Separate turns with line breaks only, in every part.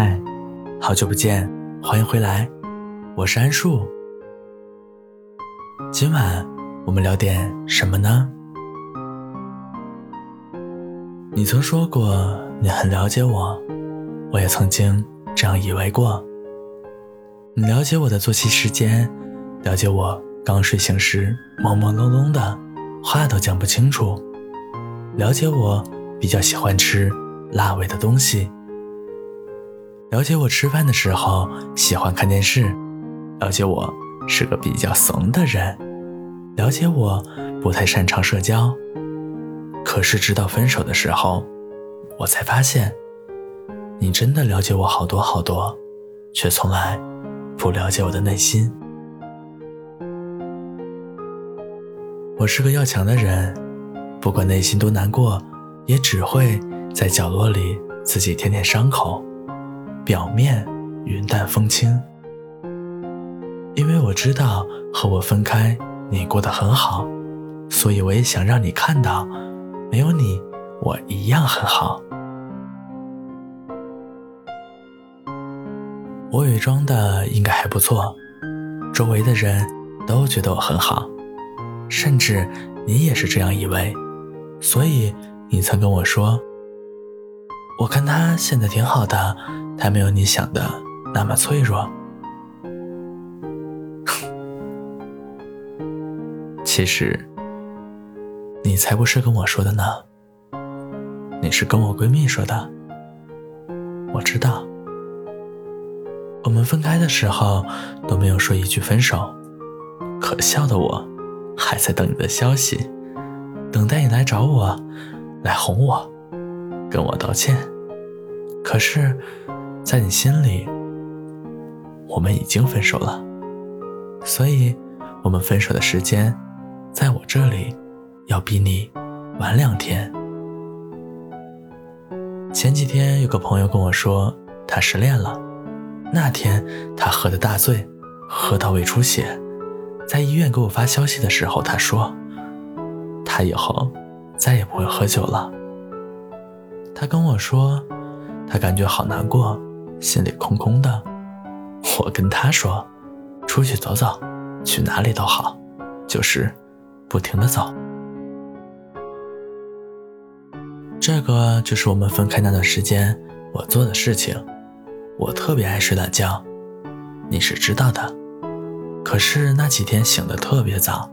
嗨，好久不见，欢迎回来，我是安树。今晚我们聊点什么呢？你曾说过你很了解我，我也曾经这样以为过。你了解我的作息时间，了解我刚睡醒时朦朦胧胧的，话都讲不清楚，了解我比较喜欢吃辣味的东西。了解我吃饭的时候喜欢看电视，了解我是个比较怂的人，了解我不太擅长社交。可是直到分手的时候，我才发现，你真的了解我好多好多，却从来不了解我的内心。我是个要强的人，不管内心多难过，也只会在角落里自己舔舔伤口。表面云淡风轻，因为我知道和我分开你过得很好，所以我也想让你看到，没有你我一样很好。我伪装的应该还不错，周围的人都觉得我很好，甚至你也是这样以为，所以你曾跟我说，我看他现在挺好的。他没有你想的那么脆弱。其实，你才不是跟我说的呢。你是跟我闺蜜说的。我知道，我们分开的时候都没有说一句分手。可笑的我，还在等你的消息，等待你来找我，来哄我，跟我道歉。可是。在你心里，我们已经分手了，所以，我们分手的时间，在我这里，要比你晚两天。前几天有个朋友跟我说，他失恋了，那天他喝的大醉，喝到胃出血，在医院给我发消息的时候，他说，他以后再也不会喝酒了。他跟我说，他感觉好难过。心里空空的，我跟他说：“出去走走，去哪里都好，就是不停的走。”这个就是我们分开那段时间我做的事情。我特别爱睡懒觉，你是知道的。可是那几天醒得特别早，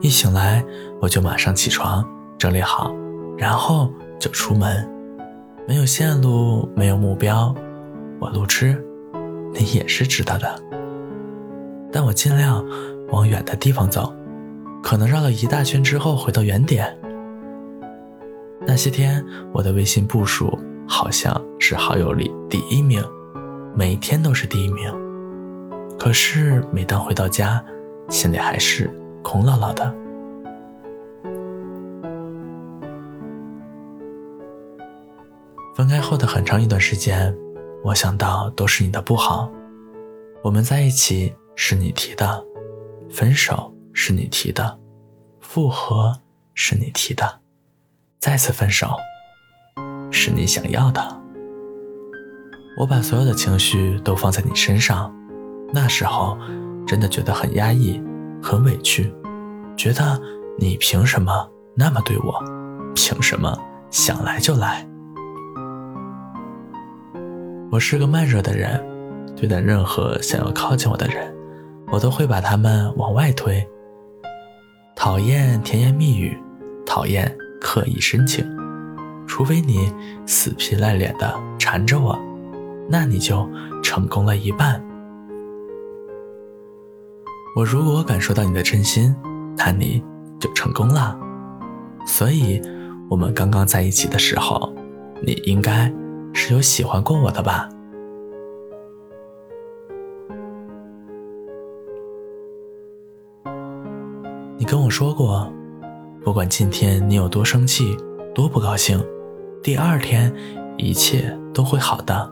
一醒来我就马上起床，整理好，然后就出门，没有线路，没有目标。我路痴，你也是知道的。但我尽量往远的地方走，可能绕了一大圈之后回到原点。那些天，我的微信步数好像是好友里第一名，每天都是第一名。可是每当回到家，心里还是空落落的。分开后的很长一段时间。我想到都是你的不好，我们在一起是你提的，分手是你提的，复合是你提的，再次分手是你想要的。我把所有的情绪都放在你身上，那时候真的觉得很压抑，很委屈，觉得你凭什么那么对我，凭什么想来就来。我是个慢热的人，对待任何想要靠近我的人，我都会把他们往外推。讨厌甜言蜜语，讨厌刻意深情，除非你死皮赖脸的缠着我，那你就成功了一半。我如果感受到你的真心，那你就成功了。所以，我们刚刚在一起的时候，你应该。是有喜欢过我的吧？你跟我说过，不管今天你有多生气、多不高兴，第二天一切都会好的。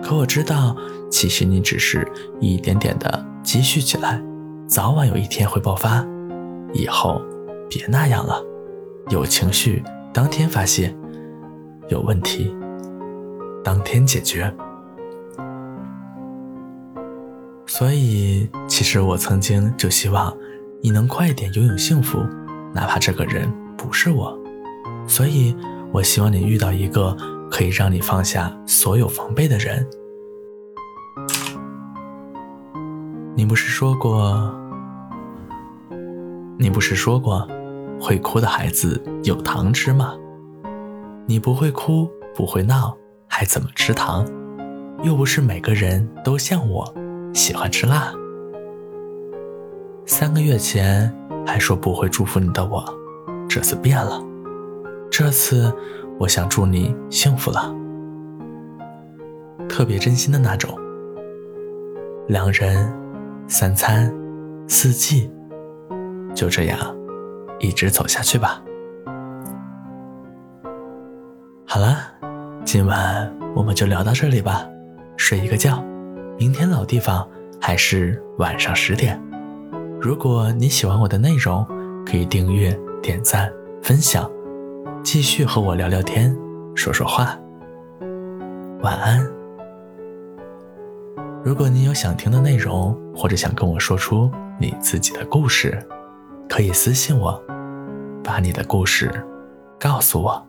可我知道，其实你只是一点点的积蓄起来，早晚有一天会爆发。以后别那样了，有情绪当天发泄，有问题。当天解决。所以，其实我曾经就希望你能快一点拥有幸福，哪怕这个人不是我。所以我希望你遇到一个可以让你放下所有防备的人。你不是说过？你不是说过，会哭的孩子有糖吃吗？你不会哭，不会闹，还怎么吃糖？又不是每个人都像我，喜欢吃辣。三个月前还说不会祝福你的我，这次变了。这次我想祝你幸福了，特别真心的那种。两人，三餐，四季。就这样，一直走下去吧。好了，今晚我们就聊到这里吧，睡一个觉。明天老地方还是晚上十点。如果你喜欢我的内容，可以订阅、点赞、分享，继续和我聊聊天、说说话。晚安。如果你有想听的内容，或者想跟我说出你自己的故事。可以私信我，把你的故事告诉我。